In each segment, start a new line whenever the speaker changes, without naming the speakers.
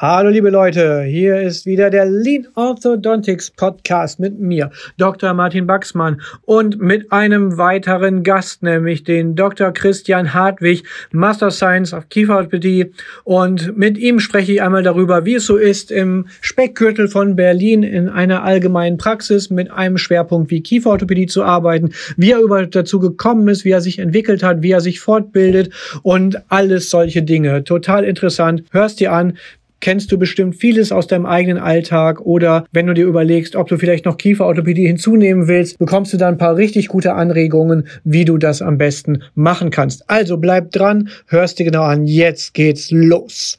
Hallo liebe Leute, hier ist wieder der Lean Orthodontics Podcast mit mir, Dr. Martin Baxmann und mit einem weiteren Gast, nämlich den Dr. Christian Hartwig, Master Science of Kieferorthopädie und mit ihm spreche ich einmal darüber, wie es so ist im Speckgürtel von Berlin in einer allgemeinen Praxis mit einem Schwerpunkt wie Kieferorthopädie zu arbeiten, wie er über dazu gekommen ist, wie er sich entwickelt hat, wie er sich fortbildet und alles solche Dinge. Total interessant. Hörst dir an kennst du bestimmt vieles aus deinem eigenen Alltag oder wenn du dir überlegst, ob du vielleicht noch Kieferorthopädie hinzunehmen willst, bekommst du da ein paar richtig gute Anregungen, wie du das am besten machen kannst. Also bleib dran, hörst dir genau an, jetzt geht's los.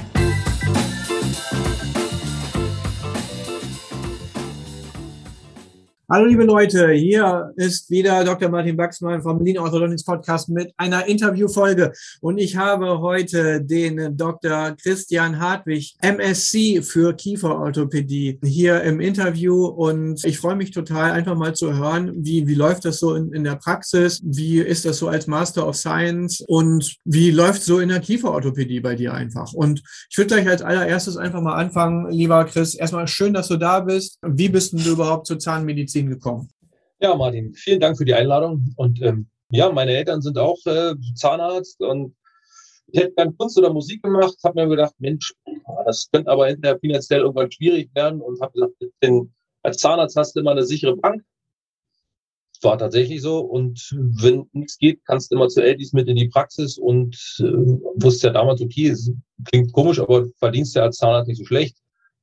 Hallo liebe Leute, hier ist wieder Dr. Martin Baxmann vom Lean Orthodontics Podcast mit einer Interviewfolge und ich habe heute den Dr. Christian Hartwig, MSc für Kieferorthopädie hier im Interview und ich freue mich total einfach mal zu hören, wie, wie läuft das so in, in der Praxis, wie ist das so als Master of Science und wie läuft so in der Kieferorthopädie bei dir einfach und ich würde gleich als allererstes einfach mal anfangen, lieber Chris, erstmal schön, dass du da bist. Wie bist du überhaupt zur Zahnmedizin Medizin gekommen?
Ja, Martin, vielen Dank für die Einladung. Und ähm, ja, meine Eltern sind auch äh, Zahnarzt und ich hätte dann Kunst oder Musik gemacht, habe mir gedacht, Mensch, das könnte aber hinterher finanziell irgendwann schwierig werden und habe gesagt, denn als Zahnarzt hast du immer eine sichere Bank. War tatsächlich so. Und wenn nichts geht, kannst du immer zu Eldis mit in die Praxis und äh, wusste ja damals, okay, es klingt komisch, aber verdienst ja als Zahnarzt nicht so schlecht.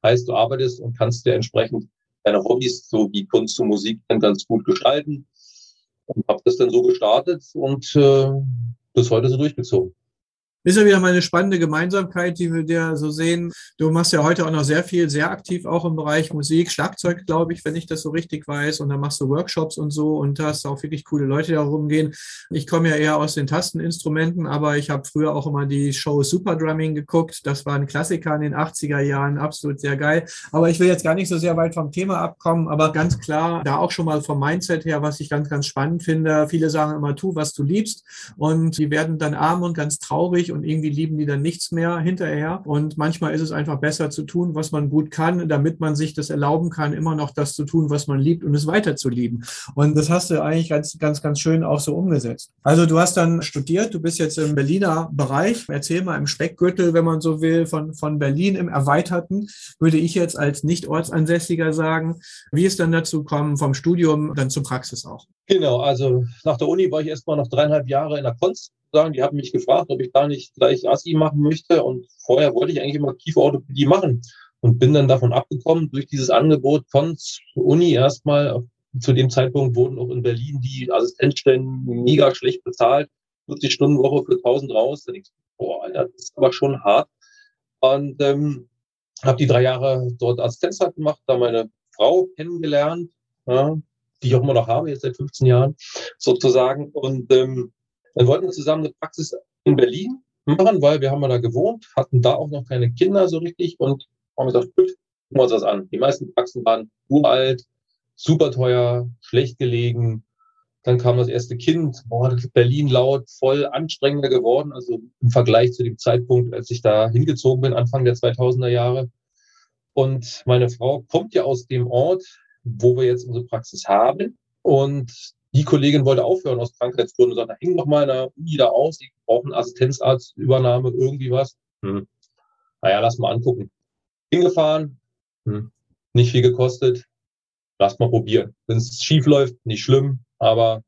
Heißt, du arbeitest und kannst dir entsprechend deine Hobbys, so wie Kunst und Musik, dann ganz gut gestalten. Und habe das dann so gestartet und äh, bis heute so durchgezogen.
Ist ja wieder mal eine spannende Gemeinsamkeit, die wir dir so sehen. Du machst ja heute auch noch sehr viel, sehr aktiv auch im Bereich Musik, Schlagzeug, glaube ich, wenn ich das so richtig weiß. Und dann machst du Workshops und so und hast auch wirklich coole Leute, die da rumgehen. Ich komme ja eher aus den Tasteninstrumenten, aber ich habe früher auch immer die Show Super Drumming geguckt. Das war ein Klassiker in den 80er Jahren, absolut sehr geil. Aber ich will jetzt gar nicht so sehr weit vom Thema abkommen, aber ganz klar, da auch schon mal vom Mindset her, was ich ganz, ganz spannend finde. Viele sagen immer, tu, was du liebst. Und die werden dann arm und ganz traurig und irgendwie lieben die dann nichts mehr hinterher. Und manchmal ist es einfach besser zu tun, was man gut kann, damit man sich das erlauben kann, immer noch das zu tun, was man liebt und es weiter zu lieben. Und das hast du eigentlich ganz, ganz, ganz schön auch so umgesetzt. Also du hast dann studiert, du bist jetzt im Berliner Bereich. Erzähl mal im Speckgürtel, wenn man so will, von, von Berlin im Erweiterten, würde ich jetzt als Nicht-Ortsansässiger sagen. Wie ist dann dazu gekommen vom Studium dann zur Praxis auch?
Genau, also nach der Uni war ich erstmal noch dreieinhalb Jahre in der Kunst sagen, die haben mich gefragt, ob ich da nicht gleich ASI machen möchte. Und vorher wollte ich eigentlich immer Kieferorthopädie machen und bin dann davon abgekommen durch dieses Angebot von Uni erstmal. Zu dem Zeitpunkt wurden auch in Berlin die Assistenzstellen mega schlecht bezahlt. 40 Stunden Woche für 1000 raus. Da denkst du, boah, Alter, das ist aber schon hart. Und ähm, habe die drei Jahre dort Assistenzzeit gemacht, da meine Frau kennengelernt, ja, die ich auch immer noch habe, jetzt seit 15 Jahren sozusagen. Und ähm, dann wollten wir zusammen eine Praxis in Berlin machen, weil wir haben ja da gewohnt, hatten da auch noch keine Kinder so richtig und haben gesagt, gut, gucken wir uns das an. Die meisten Praxen waren uralt, super teuer, schlecht gelegen. Dann kam das erste Kind, boah, Berlin laut, voll anstrengender geworden, also im Vergleich zu dem Zeitpunkt, als ich da hingezogen bin, Anfang der 2000er Jahre. Und meine Frau kommt ja aus dem Ort, wo wir jetzt unsere Praxis haben. Und die Kollegin wollte aufhören aus Krankheitsgründen und sagte, häng doch mal in der Uni da aus, ich brauche einen Assistenzarztübernahme, irgendwie was. Hm. Naja, lass mal angucken. Hingefahren, hm. nicht viel gekostet, lass mal probieren. Wenn es schief läuft, nicht schlimm, aber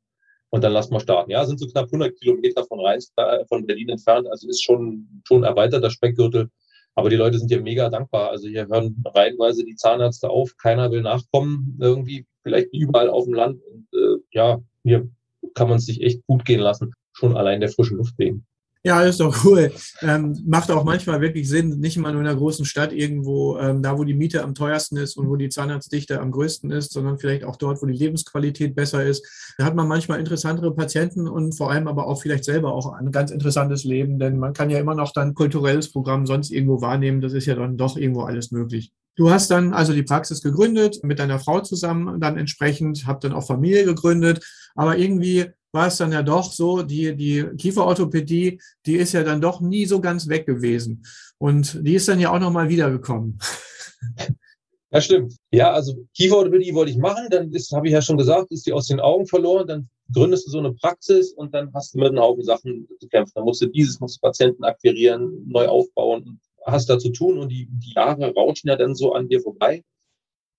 und dann lass mal starten. Ja, sind so knapp 100 Kilometer von Rheins, äh, von Berlin entfernt, also ist schon schon erweiterter Speckgürtel. Aber die Leute sind ja mega dankbar. Also hier hören reihenweise die Zahnärzte auf, keiner will nachkommen, irgendwie vielleicht überall auf dem Land. Und äh, ja, hier kann man es sich echt gut gehen lassen, schon allein der frischen Luft wegen.
Ja, ist doch cool. Ähm, macht auch manchmal wirklich Sinn, nicht mal nur in einer großen Stadt irgendwo, ähm, da wo die Miete am teuersten ist und wo die Zahnarztdichte am größten ist, sondern vielleicht auch dort, wo die Lebensqualität besser ist. Da hat man manchmal interessantere Patienten und vor allem aber auch vielleicht selber auch ein ganz interessantes Leben, denn man kann ja immer noch dann kulturelles Programm sonst irgendwo wahrnehmen. Das ist ja dann doch irgendwo alles möglich. Du hast dann also die Praxis gegründet, mit deiner Frau zusammen dann entsprechend, habt dann auch Familie gegründet, aber irgendwie war es dann ja doch so, die, die Kieferorthopädie, die ist ja dann doch nie so ganz weg gewesen. Und die ist dann ja auch nochmal wiedergekommen.
Ja, stimmt. Ja, also Kieferorthopädie wollte ich machen, dann habe ich ja schon gesagt, ist die aus den Augen verloren, dann gründest du so eine Praxis und dann hast du mit einem Haufen Sachen zu kämpfen. Dann musst du dieses, musst du Patienten akquirieren, neu aufbauen, hast da zu tun und die, die Jahre rauschen ja dann so an dir vorbei.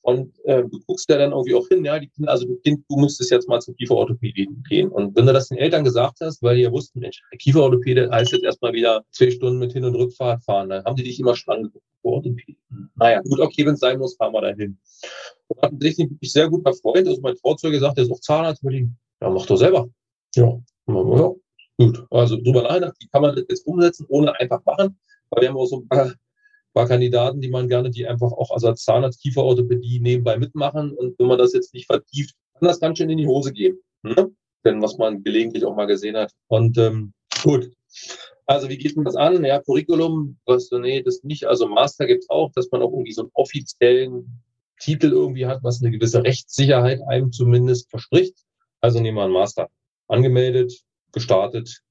Und äh, du guckst ja dann irgendwie auch hin, ja, die Kinder, also du du müsstest jetzt mal zur Kieferorthopädie gehen. Und wenn du das den Eltern gesagt hast, weil die ja wussten, Mensch, Kieferorthopäde heißt jetzt erstmal wieder zwei Stunden mit Hin- und Rückfahrt fahren, dann haben die dich immer schon angeguckt. Naja, gut, okay, wenn es sein muss, fahren wir dahin. Und hatten sich wirklich sehr guter Freund, also mein Trauzeuge sagt, der ist auch Zahnarzt, mit ihm, ja, mach doch selber. Ja, ja, gut. Also drüber nachgedacht, wie kann man das jetzt umsetzen, ohne einfach machen, weil wir haben auch so ein paar paar Kandidaten, die man gerne, die einfach auch als Zahnarzt Kieferorthopädie nebenbei mitmachen. Und wenn man das jetzt nicht vertieft, kann das ganz schön in die Hose gehen. Ne? Denn was man gelegentlich auch mal gesehen hat. Und ähm, gut. Also wie geht man das an? Ja, Curriculum, was, nee, das nicht. Also Master gibt's auch, dass man auch irgendwie so einen offiziellen Titel irgendwie hat, was eine gewisse Rechtssicherheit einem zumindest verspricht. Also nehmen wir einen Master. Angemeldet, gestartet,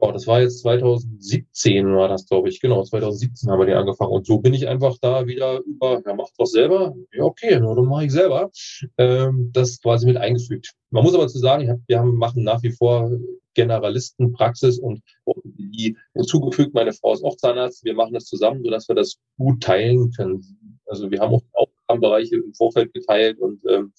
Oh, das war jetzt 2017 war das, glaube ich. Genau, 2017 haben wir die angefangen. Und so bin ich einfach da wieder über, ja, mach doch selber. Ja, okay, nur dann mache ich selber. Ähm, das quasi mit eingefügt. Man muss aber zu sagen, hab, wir haben, machen nach wie vor Generalistenpraxis und die hinzugefügt. Meine Frau ist auch Zahnarzt. Wir machen das zusammen, sodass wir das gut teilen können. Also wir haben auch Aufgabenbereiche im Vorfeld geteilt und ähm,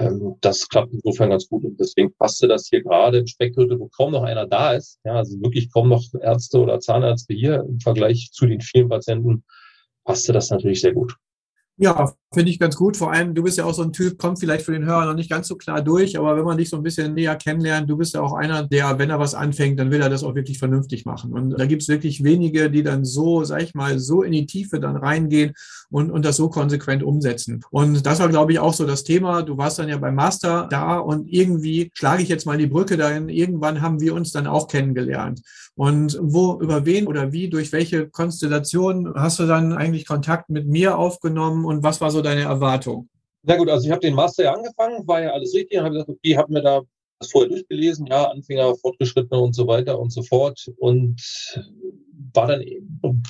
ähm, das klappt insofern ganz gut und deswegen passte das hier gerade im Speckgürtel, wo kaum noch einer da ist. Ja, also wirklich kaum noch Ärzte oder Zahnärzte hier im Vergleich zu den vielen Patienten passte das natürlich sehr gut.
Ja, finde ich ganz gut. Vor allem, du bist ja auch so ein Typ, kommt vielleicht für den Hörer noch nicht ganz so klar durch, aber wenn man dich so ein bisschen näher kennenlernt, du bist ja auch einer, der, wenn er was anfängt, dann will er das auch wirklich vernünftig machen. Und da gibt es wirklich wenige, die dann so, sag ich mal, so in die Tiefe dann reingehen und, und das so konsequent umsetzen. Und das war, glaube ich, auch so das Thema. Du warst dann ja beim Master da und irgendwie schlage ich jetzt mal die Brücke dahin. Irgendwann haben wir uns dann auch kennengelernt. Und wo, über wen oder wie, durch welche Konstellation hast du dann eigentlich Kontakt mit mir aufgenommen und was war so deine Erwartung?
Na gut, also ich habe den Master ja angefangen, war ja alles richtig, habe gesagt, okay, habe mir da das vorher durchgelesen, ja, Anfänger, Fortgeschrittene und so weiter und so fort und war dann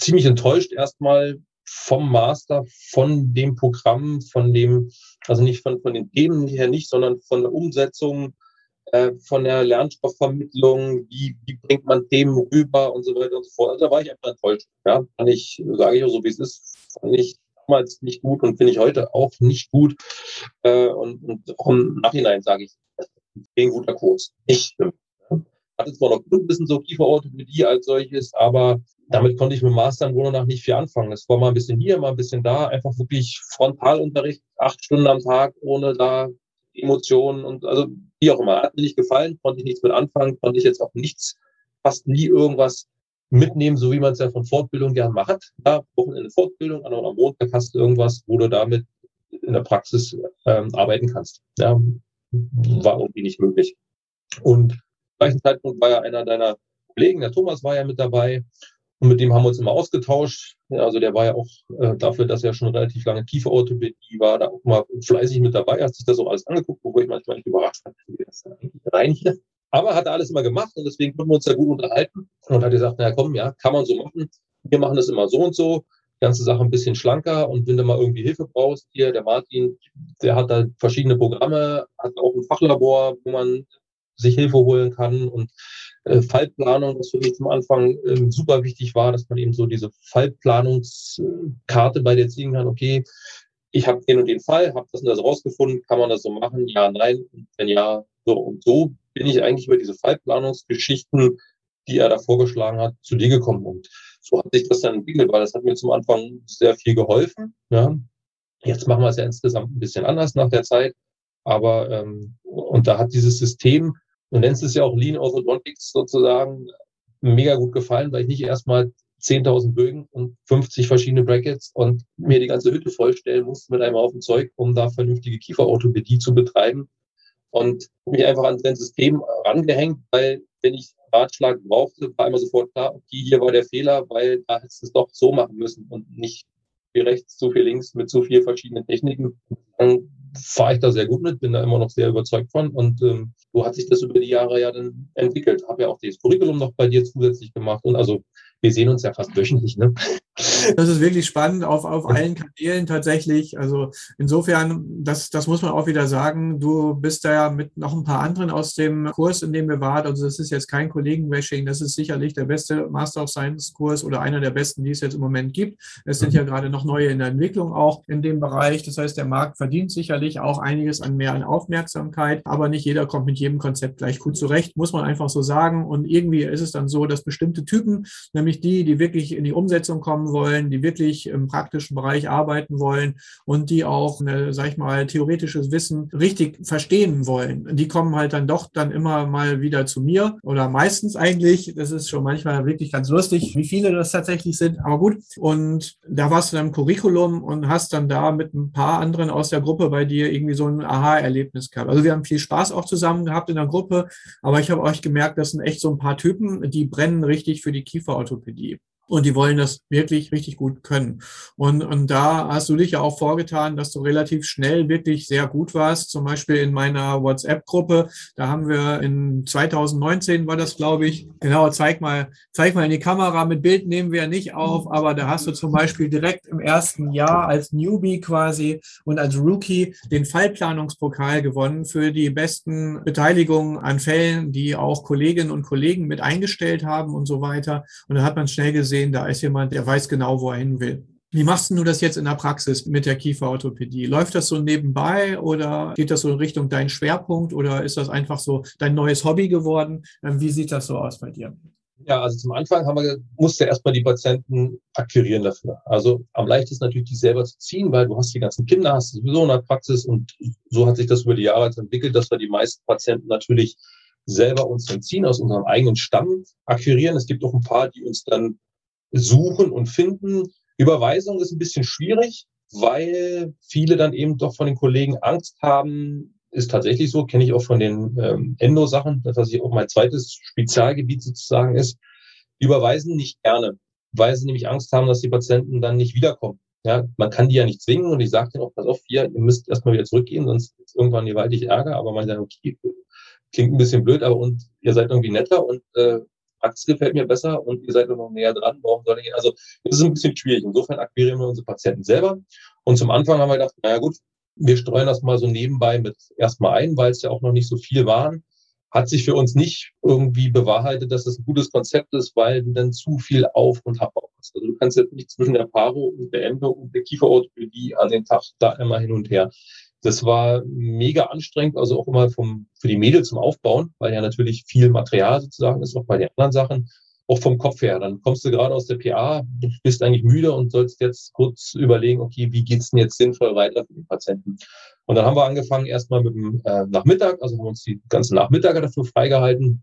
ziemlich enttäuscht erstmal vom Master, von dem Programm, von dem, also nicht von, von den Themen her nicht, sondern von der Umsetzung, äh, von der Lernstoffvermittlung, wie, wie bringt man Themen rüber und so weiter und so fort. Also da war ich einfach enttäuscht. Ja, kann ich, sage ich auch so, wie es ist, fand ich damals nicht gut und finde ich heute auch nicht gut. Äh, und, und auch im Nachhinein sage ich, kein guter Kurs. Nicht. Hatte zwar noch ein bisschen so Kieferorthopädie als solches, aber damit konnte ich mit Master im Grunde nach nicht viel anfangen. Es war mal ein bisschen hier, mal ein bisschen da, einfach wirklich Frontalunterricht, acht Stunden am Tag, ohne da Emotionen und also wie auch immer. Hat mir nicht gefallen, konnte ich nichts mit anfangen, konnte ich jetzt auch nichts, fast nie irgendwas mitnehmen, so wie man es ja von Fortbildung gern macht. Ja, Wochenende Fortbildung, an am Montag hast du irgendwas, wo du damit in der Praxis ähm, arbeiten kannst. Ja, war irgendwie nicht möglich. Und zum gleichen Zeitpunkt war ja einer deiner Kollegen, der Thomas war ja mit dabei. Und mit dem haben wir uns immer ausgetauscht. Ja, also der war ja auch äh, dafür, dass er schon relativ lange Kieferorthopädie war, da auch mal fleißig mit dabei, hat sich das auch alles angeguckt, wo ich manchmal nicht überrascht war, wie das eigentlich rein hier. Aber hat er alles immer gemacht und deswegen konnten wir uns da gut unterhalten und hat gesagt, naja, komm, ja, kann man so machen. Wir machen das immer so und so. Ganze Sache ein bisschen schlanker und wenn du mal irgendwie Hilfe brauchst, hier, der Martin, der hat da verschiedene Programme, hat auch ein Fachlabor, wo man sich Hilfe holen kann und äh, Fallplanung, was für mich zum Anfang äh, super wichtig war, dass man eben so diese Fallplanungskarte bei dir ziehen kann. Okay, ich habe den und den Fall, habe das und das rausgefunden, kann man das so machen? Ja, nein. Wenn ja, so und so bin ich eigentlich über diese Fallplanungsgeschichten, die er da vorgeschlagen hat, zu dir gekommen. Und so hat sich das dann entwickelt, weil das hat mir zum Anfang sehr viel geholfen. Ja. Jetzt machen wir es ja insgesamt ein bisschen anders nach der Zeit. Aber ähm, und da hat dieses System, du nennst es ja auch Lean Orthodontics sozusagen, mega gut gefallen, weil ich nicht erstmal 10.000 Bögen und 50 verschiedene Brackets und mir die ganze Hütte vollstellen musste mit einem Haufen Zeug, um da vernünftige Kieferorthopädie zu betreiben. Und mich einfach an sein System rangehängt, weil wenn ich Ratschlag brauchte, war immer sofort klar, okay, hier war der Fehler, weil da hättest du es doch so machen müssen und nicht viel rechts, zu viel links mit so vielen verschiedenen Techniken. Dann fahre ich da sehr gut mit, bin da immer noch sehr überzeugt von und ähm, so hat sich das über die Jahre ja dann entwickelt. Habe ja auch das Curriculum noch bei dir zusätzlich gemacht und also wir sehen uns ja fast wöchentlich. Ne?
Das ist wirklich spannend auf, auf allen Kanälen tatsächlich. Also insofern, das, das muss man auch wieder sagen. Du bist da ja mit noch ein paar anderen aus dem Kurs, in dem wir waren. Also das ist jetzt kein Kollegenbashing. Das ist sicherlich der beste Master of Science Kurs oder einer der besten, die es jetzt im Moment gibt. Es sind ja gerade noch neue in der Entwicklung auch in dem Bereich. Das heißt, der Markt verdient sicherlich auch einiges an mehr an Aufmerksamkeit. Aber nicht jeder kommt mit jedem Konzept gleich gut zurecht, muss man einfach so sagen. Und irgendwie ist es dann so, dass bestimmte Typen, nämlich die, die wirklich in die Umsetzung kommen wollen, die wirklich im praktischen Bereich arbeiten wollen und die auch, eine, sag ich mal, theoretisches Wissen richtig verstehen wollen. Die kommen halt dann doch dann immer mal wieder zu mir oder meistens eigentlich. Das ist schon manchmal wirklich ganz lustig, wie viele das tatsächlich sind. Aber gut. Und da warst du dann im Curriculum und hast dann da mit ein paar anderen aus der Gruppe bei dir irgendwie so ein Aha-Erlebnis gehabt. Also wir haben viel Spaß auch zusammen gehabt in der Gruppe, aber ich habe euch gemerkt, das sind echt so ein paar Typen, die brennen richtig für die Kieferorthopädie und die wollen das wirklich richtig gut können. Und, und da hast du dich ja auch vorgetan, dass du relativ schnell wirklich sehr gut warst. Zum Beispiel in meiner WhatsApp-Gruppe, da haben wir in 2019 war das, glaube ich, genau, zeig mal, zeig mal in die Kamera. Mit Bild nehmen wir nicht auf, aber da hast du zum Beispiel direkt im ersten Jahr als Newbie quasi und als Rookie den Fallplanungspokal gewonnen für die besten Beteiligungen an Fällen, die auch Kolleginnen und Kollegen mit eingestellt haben und so weiter. Und da hat man schnell gesehen, sehen, da ist jemand, der weiß genau, wo er hin will. Wie machst du das jetzt in der Praxis mit der Kieferorthopädie? Läuft das so nebenbei oder geht das so in Richtung dein Schwerpunkt oder ist das einfach so dein neues Hobby geworden? Ähm, wie sieht das so aus bei dir?
Ja, also zum Anfang haben wir, musste erstmal die Patienten akquirieren dafür. Also am leichtesten natürlich, die selber zu ziehen, weil du hast die ganzen Kinder, hast sowieso in der Praxis und so hat sich das über die Jahre entwickelt, dass wir die meisten Patienten natürlich selber uns dann ziehen, aus unserem eigenen Stamm akquirieren. Es gibt auch ein paar, die uns dann suchen und finden. Überweisung ist ein bisschen schwierig, weil viele dann eben doch von den Kollegen Angst haben. Ist tatsächlich so, kenne ich auch von den ähm, Endo-Sachen, dass ich auch mein zweites Spezialgebiet sozusagen ist. Überweisen nicht gerne, weil sie nämlich Angst haben, dass die Patienten dann nicht wiederkommen. Ja, man kann die ja nicht zwingen und ich sage denen auch, pass auf, hier, ihr müsst erstmal wieder zurückgehen, sonst ist irgendwann gewaltig Ärger, aber man sagt, okay, klingt ein bisschen blöd, aber und ihr seid irgendwie netter und äh, Praxis gefällt mir besser und ihr seid noch näher dran. Warum soll ich? Also, das ist ein bisschen schwierig. Insofern akquirieren wir unsere Patienten selber. Und zum Anfang haben wir gedacht, naja, gut, wir streuen das mal so nebenbei mit erstmal ein, weil es ja auch noch nicht so viel waren. Hat sich für uns nicht irgendwie bewahrheitet, dass das ein gutes Konzept ist, weil du dann zu viel auf und ab hast. Also du kannst jetzt nicht zwischen der Paro und der Endo und der Kieferorthopädie an den Tag da immer hin und her. Das war mega anstrengend, also auch immer vom, für die Mädels zum Aufbauen, weil ja natürlich viel Material sozusagen ist, auch bei den anderen Sachen, auch vom Kopf her. Dann kommst du gerade aus der PA, bist eigentlich müde und sollst jetzt kurz überlegen, okay, wie geht's denn jetzt sinnvoll weiter für den Patienten? Und dann haben wir angefangen erstmal mit dem äh, Nachmittag, also haben uns die ganzen Nachmittage dafür freigehalten.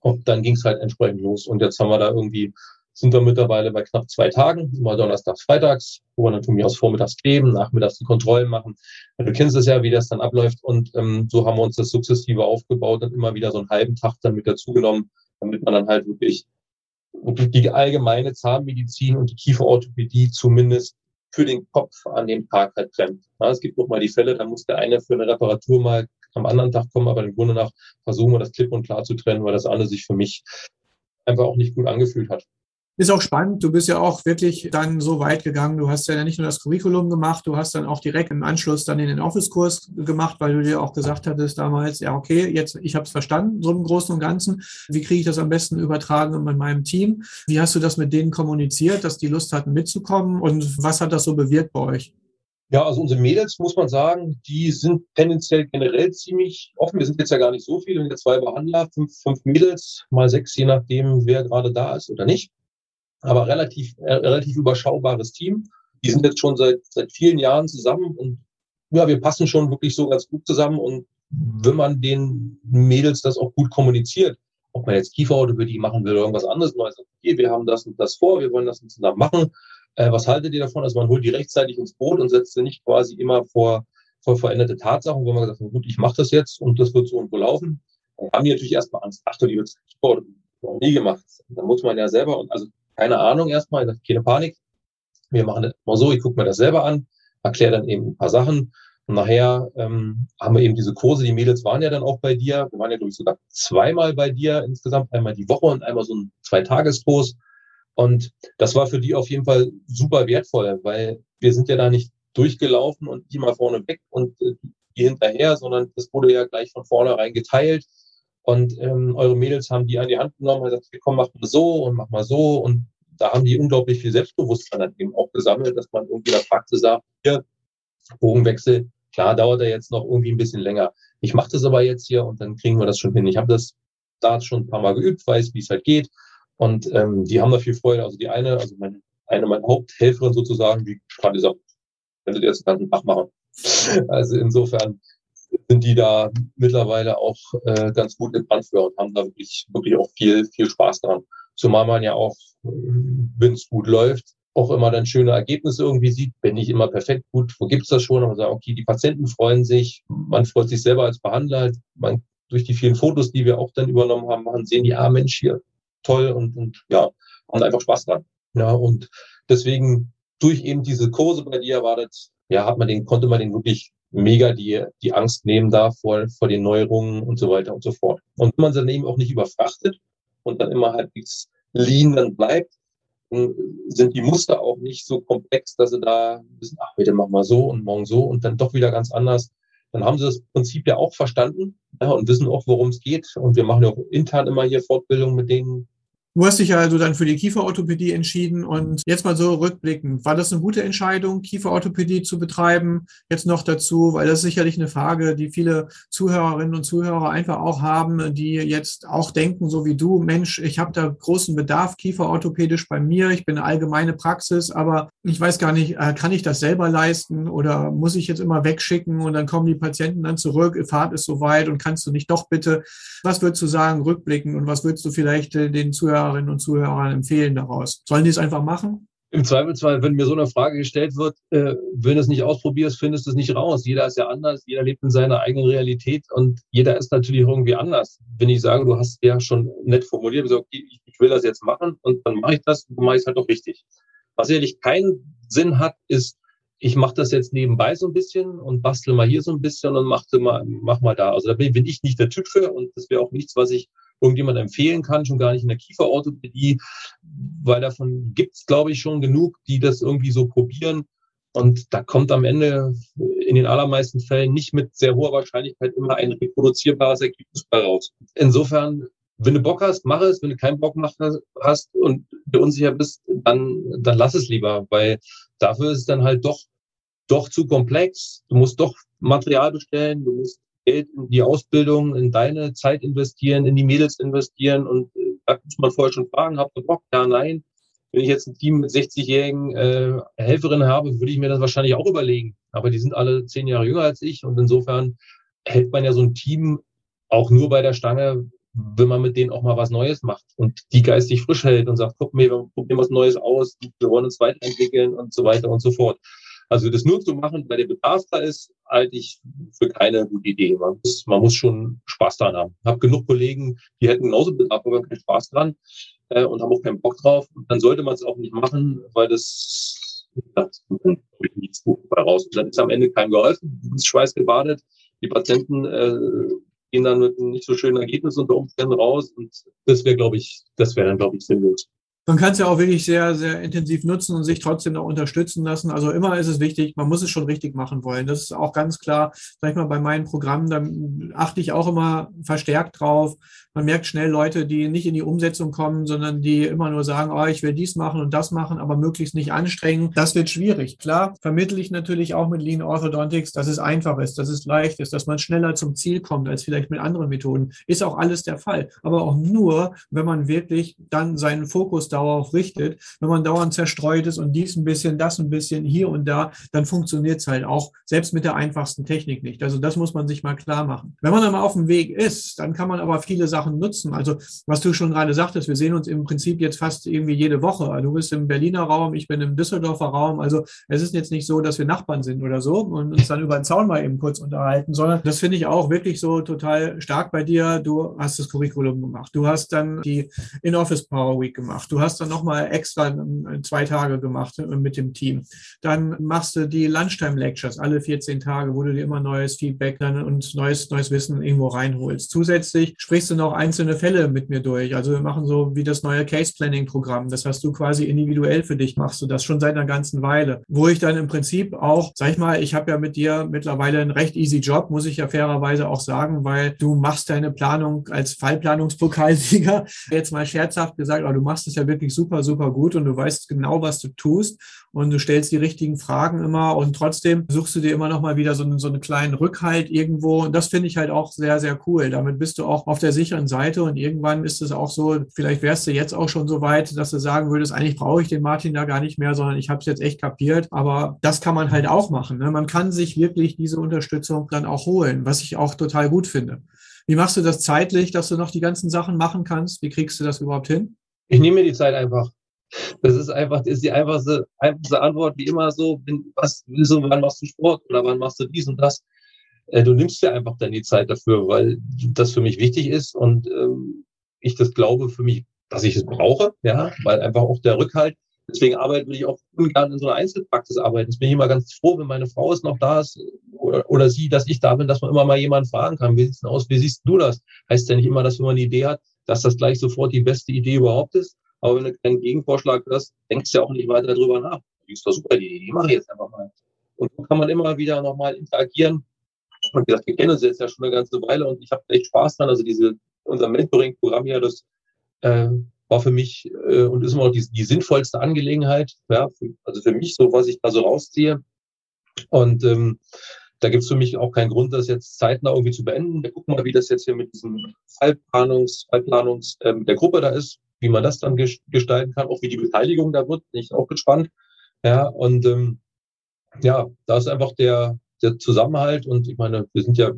Und dann ging es halt entsprechend los. Und jetzt haben wir da irgendwie sind wir mittlerweile bei knapp zwei Tagen, immer donnerstags, freitags, wo wir dann von mir aus vormittags kleben, nachmittags die Kontrollen machen. Du kennst es ja, wie das dann abläuft. Und ähm, so haben wir uns das sukzessive aufgebaut und immer wieder so einen halben Tag dann mit dazugenommen, damit man dann halt wirklich die allgemeine Zahnmedizin und die Kieferorthopädie zumindest für den Kopf an dem Tag halt trennt. Ja, es gibt noch mal die Fälle, da muss der eine für eine Reparatur mal am anderen Tag kommen, aber im Grunde nach versuchen wir das klipp und klar zu trennen, weil das andere sich für mich einfach auch nicht gut angefühlt hat.
Ist auch spannend. Du bist ja auch wirklich dann so weit gegangen. Du hast ja nicht nur das Curriculum gemacht, du hast dann auch direkt im Anschluss dann in den Office-Kurs gemacht, weil du dir auch gesagt hattest damals, ja, okay, jetzt, ich habe es verstanden, so im Großen und Ganzen. Wie kriege ich das am besten übertragen in meinem Team? Wie hast du das mit denen kommuniziert, dass die Lust hatten mitzukommen? Und was hat das so bewirkt bei euch?
Ja, also unsere Mädels, muss man sagen, die sind tendenziell generell ziemlich offen. Wir sind jetzt ja gar nicht so viele, wir sind zwei Behandler, fünf, fünf Mädels, mal sechs, je nachdem, wer gerade da ist oder nicht aber relativ, äh, relativ überschaubares Team. Die sind jetzt schon seit, seit vielen Jahren zusammen und ja, wir passen schon wirklich so ganz gut zusammen und wenn man den Mädels das auch gut kommuniziert, ob man jetzt Kieferorthopädie machen will oder irgendwas anderes Neues. Okay, wir haben das und das vor, wir wollen das und zusammen machen. Äh, was haltet ihr davon? Also man holt die rechtzeitig ins Boot und setzt sie nicht quasi immer vor, vor veränderte Tatsachen, wo man gesagt hat, gut, ich mache das jetzt und das wird so und so laufen. Dann haben die natürlich erstmal Angst. Ach du liebe Sport, noch nie gemacht. Dann muss man ja selber, und also keine Ahnung erstmal, keine Panik. Wir machen das mal so, ich gucke mir das selber an, erkläre dann eben ein paar Sachen. Und nachher ähm, haben wir eben diese Kurse, die Mädels waren ja dann auch bei dir. Wir waren ja, glaube ich, sogar zweimal bei dir insgesamt, einmal die Woche und einmal so ein Zweitageskurs. Und das war für die auf jeden Fall super wertvoll, weil wir sind ja da nicht durchgelaufen und die mal vorne weg und äh, die hinterher, sondern das wurde ja gleich von vornherein geteilt. Und ähm, eure Mädels haben die an die Hand genommen und gesagt, komm, mach mal so und mach mal so. Und da haben die unglaublich viel Selbstbewusstsein dann eben auch gesammelt, dass man irgendwie in der Praxis sagt, hier, Bogenwechsel, klar dauert er jetzt noch irgendwie ein bisschen länger. Ich mache das aber jetzt hier und dann kriegen wir das schon hin. Ich habe das da schon ein paar Mal geübt, weiß, wie es halt geht. Und ähm, die haben da viel Freude. Also die eine, also meine, eine meiner Haupthelferin sozusagen, die gerade gesagt, wenn sie jetzt den ganzen Tag machen. Also insofern sind die da mittlerweile auch äh, ganz gut Brand für und haben da wirklich, wirklich auch viel, viel Spaß dran. Zumal man ja auch, wenn es gut läuft, auch immer dann schöne Ergebnisse irgendwie sieht. Wenn nicht immer perfekt gut, wo gibt's das schon? Aber sagen, okay, die Patienten freuen sich, man freut sich selber als Behandler, man durch die vielen Fotos, die wir auch dann übernommen haben, machen, sehen die, ah Mensch, hier, toll und, und ja, haben einfach Spaß dran. Ja, und deswegen durch eben diese Kurse bei dir war das, ja, hat man den, konnte man den wirklich mega die, die Angst nehmen da vor, vor den Neuerungen und so weiter und so fort. Und wenn man dann eben auch nicht überfrachtet und dann immer halbwegs lean dann bleibt, sind die Muster auch nicht so komplex, dass sie da wissen, ach, heute machen wir so und morgen so und dann doch wieder ganz anders. Dann haben sie das Prinzip ja auch verstanden ja, und wissen auch, worum es geht. Und wir machen ja auch intern immer hier Fortbildungen mit denen,
Du hast dich also dann für die Kieferorthopädie entschieden und jetzt mal so rückblickend. War das eine gute Entscheidung, Kieferorthopädie zu betreiben? Jetzt noch dazu, weil das ist sicherlich eine Frage, die viele Zuhörerinnen und Zuhörer einfach auch haben, die jetzt auch denken, so wie du, Mensch, ich habe da großen Bedarf Kieferorthopädisch bei mir, ich bin eine allgemeine Praxis, aber ich weiß gar nicht, äh, kann ich das selber leisten oder muss ich jetzt immer wegschicken und dann kommen die Patienten dann zurück, Fahrt ist soweit und kannst du nicht doch bitte, was würdest du sagen, rückblicken und was würdest du vielleicht äh, den Zuhörern Zuhörerinnen und Zuhörern empfehlen daraus? Sollen die es einfach machen?
Im Zweifelsfall, wenn mir so eine Frage gestellt wird, äh, wenn du es nicht ausprobierst, findest du es nicht raus. Jeder ist ja anders, jeder lebt in seiner eigenen Realität und jeder ist natürlich irgendwie anders. Wenn ich sage, du hast ja schon nett formuliert, so, okay, ich, ich will das jetzt machen und dann mache ich das dann mache ich es halt auch richtig. Was ehrlich keinen Sinn hat, ist, ich mache das jetzt nebenbei so ein bisschen und bastel mal hier so ein bisschen und mach mal, mach mal da. Also da bin, bin ich nicht der Typ für und das wäre auch nichts, was ich irgendjemand empfehlen kann, schon gar nicht in der Kieferorthopädie, weil davon gibt es, glaube ich, schon genug, die das irgendwie so probieren. Und da kommt am Ende in den allermeisten Fällen nicht mit sehr hoher Wahrscheinlichkeit immer ein reproduzierbares Ergebnis bei raus. Insofern, wenn du Bock hast, mach es. Wenn du keinen Bock hast und dir unsicher bist, dann, dann lass es lieber, weil dafür ist es dann halt doch, doch zu komplex. Du musst doch Material bestellen, du musst Geld in die Ausbildung, in deine Zeit investieren, in die Mädels investieren und äh, da muss man vorher schon fragen, habt ihr Bock? Ja, nein. Wenn ich jetzt ein Team mit 60-jährigen äh, Helferinnen habe, würde ich mir das wahrscheinlich auch überlegen. Aber die sind alle zehn Jahre jünger als ich und insofern hält man ja so ein Team auch nur bei der Stange, wenn man mit denen auch mal was Neues macht und die geistig frisch hält und sagt, guck mir, wir probieren was Neues aus, wir wollen uns weiterentwickeln und so weiter und so fort. Also das nur zu machen, weil der Bedarf da ist, halte ich für keine gute Idee. Man muss, man muss schon Spaß daran haben. Ich habe genug Kollegen, die hätten genauso Bedarf, aber keinen Spaß dran äh, und haben auch keinen Bock drauf. Und dann sollte man es auch nicht machen, weil das, das kommt nichts gut raus. Und dann ist am Ende kein geholfen, du bist schweißgebadet. Die Patienten äh, gehen dann mit einem nicht so schönen Ergebnis unter Umständen raus. Und das wäre, glaube ich, das wäre dann, glaube ich, sinnlos
man kann es ja auch wirklich sehr, sehr intensiv nutzen und sich trotzdem noch unterstützen lassen. Also immer ist es wichtig, man muss es schon richtig machen wollen. Das ist auch ganz klar, sag ich mal, bei meinen Programmen, da achte ich auch immer verstärkt drauf. Man merkt schnell Leute, die nicht in die Umsetzung kommen, sondern die immer nur sagen, oh, ich will dies machen und das machen, aber möglichst nicht anstrengen. Das wird schwierig. Klar, vermittle ich natürlich auch mit Lean Orthodontics, dass es einfach ist, dass es leicht ist, dass man schneller zum Ziel kommt als vielleicht mit anderen Methoden. Ist auch alles der Fall. Aber auch nur, wenn man wirklich dann seinen Fokus darauf richtet, wenn man dauernd zerstreut ist und dies ein bisschen, das ein bisschen, hier und da, dann funktioniert es halt auch selbst mit der einfachsten Technik nicht. Also das muss man sich mal klar machen. Wenn man dann mal auf dem Weg ist, dann kann man aber viele Sachen nutzen. Also was du schon gerade sagtest, wir sehen uns im Prinzip jetzt fast irgendwie jede Woche. Du bist im Berliner Raum, ich bin im Düsseldorfer Raum. Also es ist jetzt nicht so, dass wir Nachbarn sind oder so und uns dann über den Zaun mal eben kurz unterhalten, sondern das finde ich auch wirklich so total stark bei dir. Du hast das Curriculum gemacht. Du hast dann die In-Office Power Week gemacht. Du hast dann nochmal extra zwei Tage gemacht äh, mit dem Team. Dann machst du die Lunchtime Lectures alle 14 Tage, wo du dir immer neues Feedback und neues, neues Wissen irgendwo reinholst. Zusätzlich sprichst du noch einzelne Fälle mit mir durch. Also wir machen so wie das neue Case Planning Programm. Das hast du quasi individuell für dich, machst du das schon seit einer ganzen Weile. Wo ich dann im Prinzip auch, sag ich mal, ich habe ja mit dir mittlerweile einen recht easy Job, muss ich ja fairerweise auch sagen, weil du machst deine Planung als Fallplanungspokalsieger, jetzt mal scherzhaft gesagt, aber du machst es ja wirklich super, super gut und du weißt genau, was du tust und du stellst die richtigen Fragen immer und trotzdem suchst du dir immer noch mal wieder so einen, so einen kleinen Rückhalt irgendwo und das finde ich halt auch sehr, sehr cool. Damit bist du auch auf der sicheren Seite und irgendwann ist es auch so, vielleicht wärst du jetzt auch schon so weit, dass du sagen würdest, eigentlich brauche ich den Martin da gar nicht mehr, sondern ich habe es jetzt echt kapiert. Aber das kann man halt auch machen. Ne? Man kann sich wirklich diese Unterstützung dann auch holen, was ich auch total gut finde. Wie machst du das zeitlich, dass du noch die ganzen Sachen machen kannst? Wie kriegst du das überhaupt hin?
Ich nehme mir die Zeit einfach. Das ist einfach, das ist die einfachste, einfachste Antwort, wie immer so, was, so, wann machst du Sport oder wann machst du dies und das? Äh, du nimmst dir einfach dann die Zeit dafür, weil das für mich wichtig ist und ähm, ich das glaube für mich, dass ich es brauche, ja, weil einfach auch der Rückhalt, deswegen arbeite ich auch ungern in so einer Einzelpraxis arbeiten. Jetzt bin ich immer ganz froh, wenn meine Frau ist noch da ist oder, oder sie, dass ich da bin, dass man immer mal jemanden fragen kann, wie sieht's denn aus, wie siehst du das? Heißt ja nicht immer, dass wenn man eine Idee hat, dass das gleich sofort die beste Idee überhaupt ist, aber wenn du keinen Gegenvorschlag hast, denkst du ja auch nicht weiter darüber nach. Die ist doch super, die, die mache ich jetzt einfach mal. Und so kann man immer wieder nochmal interagieren. Und wie gesagt, wir kennen uns jetzt ja schon eine ganze Weile und ich habe echt Spaß dran. Also diese, unser Mentoring-Programm hier, das äh, war für mich äh, und ist immer noch die, die sinnvollste Angelegenheit. Ja, für, also für mich so, was ich da so rausziehe. Und ähm, da gibt es für mich auch keinen Grund, das jetzt zeitnah irgendwie zu beenden. Wir gucken mal, wie das jetzt hier mit diesem Fallplanungs, Fallplanungs äh, der Gruppe da ist wie man das dann gestalten kann, auch wie die Beteiligung da wird, bin ich auch gespannt. Ja, und ähm, ja, da ist einfach der, der Zusammenhalt und ich meine, wir sind ja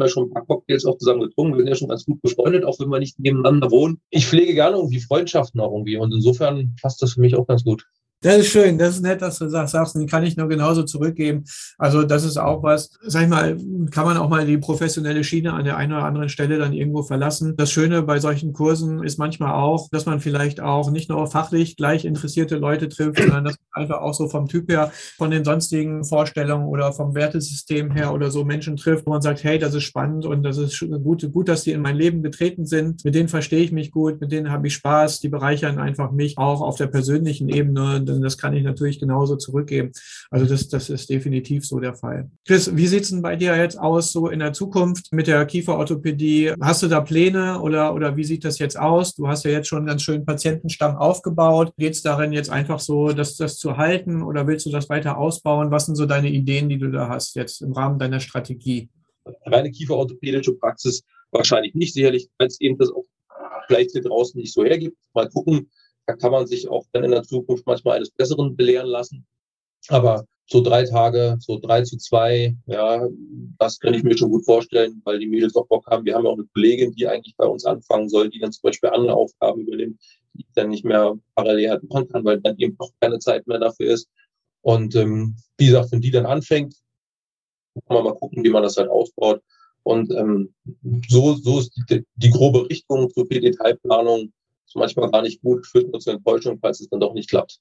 ja schon ein paar Cocktails auch zusammen getrunken. Wir sind ja schon ganz gut befreundet, auch wenn wir nicht nebeneinander wohnen. Ich pflege gerne irgendwie Freundschaften auch irgendwie und insofern passt das für mich auch ganz gut.
Das ist schön, das ist nett, dass du das sagst, den kann ich nur genauso zurückgeben. Also das ist auch was, sag ich mal, kann man auch mal die professionelle Schiene an der einen oder anderen Stelle dann irgendwo verlassen. Das Schöne bei solchen Kursen ist manchmal auch, dass man vielleicht auch nicht nur fachlich gleich interessierte Leute trifft, sondern dass man einfach auch so vom Typ her, von den sonstigen Vorstellungen oder vom Wertesystem her oder so Menschen trifft, wo man sagt, hey, das ist spannend und das ist gut, gut, dass die in mein Leben getreten sind. Mit denen verstehe ich mich gut, mit denen habe ich Spaß, die bereichern einfach mich auch auf der persönlichen Ebene denn das kann ich natürlich genauso zurückgeben. Also das, das ist definitiv so der Fall. Chris, wie sieht es denn bei dir jetzt aus, so in der Zukunft mit der Kieferorthopädie? Hast du da Pläne oder, oder wie sieht das jetzt aus? Du hast ja jetzt schon einen ganz schönen Patientenstamm aufgebaut. Geht es darin jetzt einfach so, das, das zu halten oder willst du das weiter ausbauen? Was sind so deine Ideen, die du da hast jetzt im Rahmen deiner Strategie?
Reine kieferorthopädische Praxis wahrscheinlich nicht, sicherlich, weil es eben das auch vielleicht hier draußen nicht so hergibt. Mal gucken, da kann man sich auch dann in der Zukunft manchmal eines Besseren belehren lassen. Aber so drei Tage, so drei zu zwei, ja, das kann ich mir schon gut vorstellen, weil die Mädels auch Bock haben. Wir haben ja auch eine Kollegin, die eigentlich bei uns anfangen soll, die dann zum Beispiel andere Aufgaben übernimmt, die ich dann nicht mehr parallel halt machen kann, weil dann eben auch keine Zeit mehr dafür ist. Und ähm, wie gesagt, wenn die dann anfängt, kann man mal gucken, wie man das halt ausbaut. Und ähm, so, so ist die, die grobe Richtung zur Detailplanung ist manchmal gar nicht gut, führt nur zur Enttäuschung, falls es dann doch nicht klappt.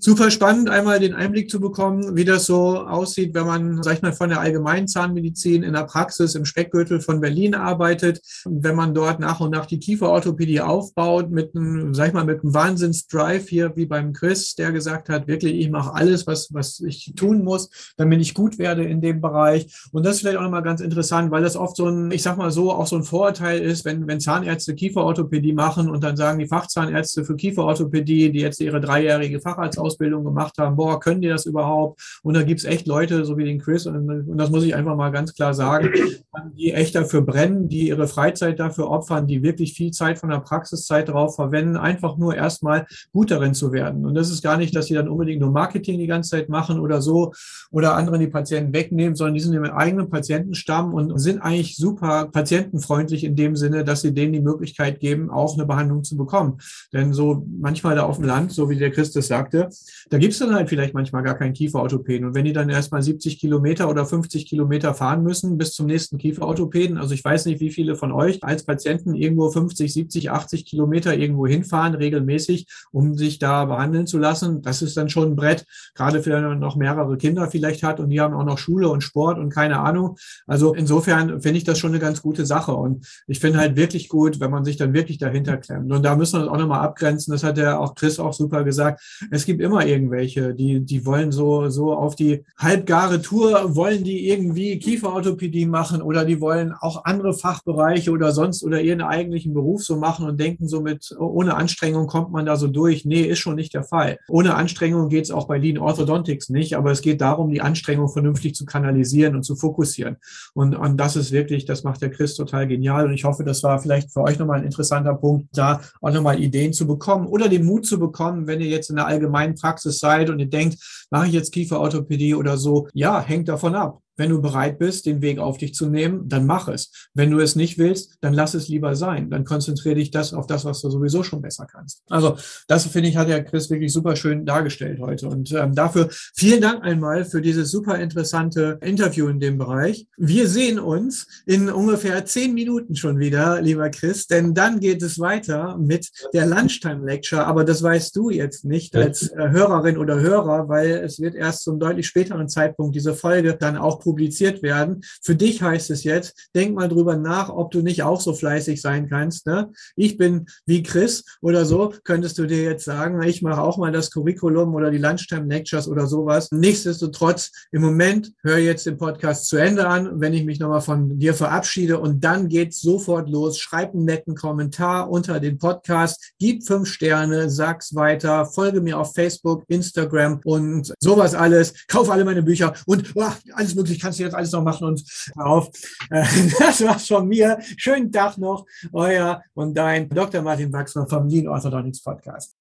Super spannend, einmal den Einblick zu bekommen, wie das so aussieht, wenn man, sag ich mal, von der allgemeinen Zahnmedizin in der Praxis im Speckgürtel von Berlin arbeitet. wenn man dort nach und nach die Kieferorthopädie aufbaut, mit einem, sag ich mal, mit einem Wahnsinnsdrive hier, wie beim Chris, der gesagt hat, wirklich, ich mache alles, was, was ich tun muss, damit ich gut werde in dem Bereich. Und das ist vielleicht auch nochmal ganz interessant, weil das oft so ein, ich sag mal so, auch so ein Vorurteil ist, wenn, wenn Zahnärzte Kieferorthopädie machen und dann sagen die Fachzahnärzte für Kieferorthopädie, die jetzt ihre dreijährige Facharzt Zahnarztausbildung gemacht haben, boah, können die das überhaupt? Und da gibt es echt Leute, so wie den Chris, und, und das muss ich einfach mal ganz klar sagen, die echt dafür brennen, die ihre Freizeit dafür opfern, die wirklich viel Zeit von der Praxiszeit darauf verwenden, einfach nur erstmal gut darin zu werden. Und das ist gar nicht, dass sie dann unbedingt nur Marketing die ganze Zeit machen oder so oder anderen die Patienten wegnehmen, sondern die sind im eigenen Patientenstamm und sind eigentlich super patientenfreundlich in dem Sinne, dass sie denen die Möglichkeit geben, auch eine Behandlung zu bekommen. Denn so manchmal da auf dem Land, so wie der Christus sagte, da gibt es dann halt vielleicht manchmal gar keinen Kieferorthopäden. Und wenn die dann erstmal 70 Kilometer oder 50 Kilometer fahren müssen bis zum nächsten Kieferorthopäden, also ich weiß nicht, wie viele von euch als Patienten irgendwo 50, 70, 80 Kilometer irgendwo hinfahren, regelmäßig, um sich da behandeln zu lassen, das ist dann schon ein Brett, gerade wenn man noch mehrere Kinder vielleicht hat und die haben auch noch Schule und Sport und keine Ahnung. Also insofern finde ich das schon eine ganz gute Sache. Und ich finde halt wirklich gut, wenn man sich dann wirklich dahinter klemmt. Und da müssen wir uns auch nochmal abgrenzen. Das hat ja auch Chris auch super gesagt. Es gibt immer irgendwelche, die, die wollen so, so auf die halbgare Tour, wollen die irgendwie Kieferorthopädie machen oder die wollen auch andere Fachbereiche oder sonst oder ihren eigentlichen Beruf so machen und denken so mit, ohne Anstrengung kommt man da so durch. Nee, ist schon nicht der Fall. Ohne Anstrengung geht es auch bei Lean Orthodontics nicht, aber es geht darum, die Anstrengung vernünftig zu kanalisieren und zu fokussieren. Und, und das ist wirklich, das macht der Chris total genial. Und ich hoffe, das war vielleicht für euch nochmal ein interessanter Punkt, da auch nochmal Ideen zu bekommen oder den Mut zu bekommen, wenn ihr jetzt in der allgemeinen Praxis seid und ihr denkt, mache ich jetzt Kieferorthopädie oder so, ja, hängt davon ab. Wenn du bereit bist, den Weg auf dich zu nehmen, dann mach es. Wenn du es nicht willst, dann lass es lieber sein. Dann konzentriere dich das auf das, was du sowieso schon besser kannst. Also das finde ich, hat der Chris wirklich super schön dargestellt heute. Und ähm, dafür vielen Dank einmal für dieses super interessante Interview in dem Bereich. Wir sehen uns in ungefähr zehn Minuten schon wieder, lieber Chris, denn dann geht es weiter mit der Lunchtime Lecture. Aber das weißt du jetzt nicht als äh, Hörerin oder Hörer, weil es wird erst zum deutlich späteren Zeitpunkt diese Folge dann auch publiziert werden. Für dich heißt es jetzt, denk mal drüber nach, ob du nicht auch so fleißig sein kannst. Ne? Ich bin wie Chris oder so, könntest du dir jetzt sagen, ich mache auch mal das Curriculum oder die Lunchtime Lectures oder sowas. Nichtsdestotrotz, im Moment höre jetzt den Podcast zu Ende an, wenn ich mich nochmal von dir verabschiede und dann geht's sofort los. Schreib einen netten Kommentar unter den Podcast, gib fünf Sterne, sag's weiter, folge mir auf Facebook, Instagram und sowas alles. Kauf alle meine Bücher und oh, alles mögliche ich kann es jetzt alles noch machen und auf. Das war's von mir. Schönen Tag noch, euer und dein Dr. Martin vom Lean Orthodontics Podcast.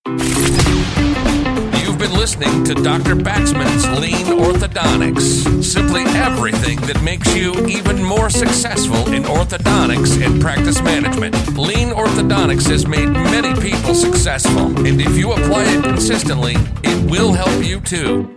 You've been listening to Dr. Baxman's Lean Orthodontics. Simply everything that makes you even more successful in orthodontics and practice management. Lean Orthodontics has made many people successful, and if you apply it consistently, it will help you too.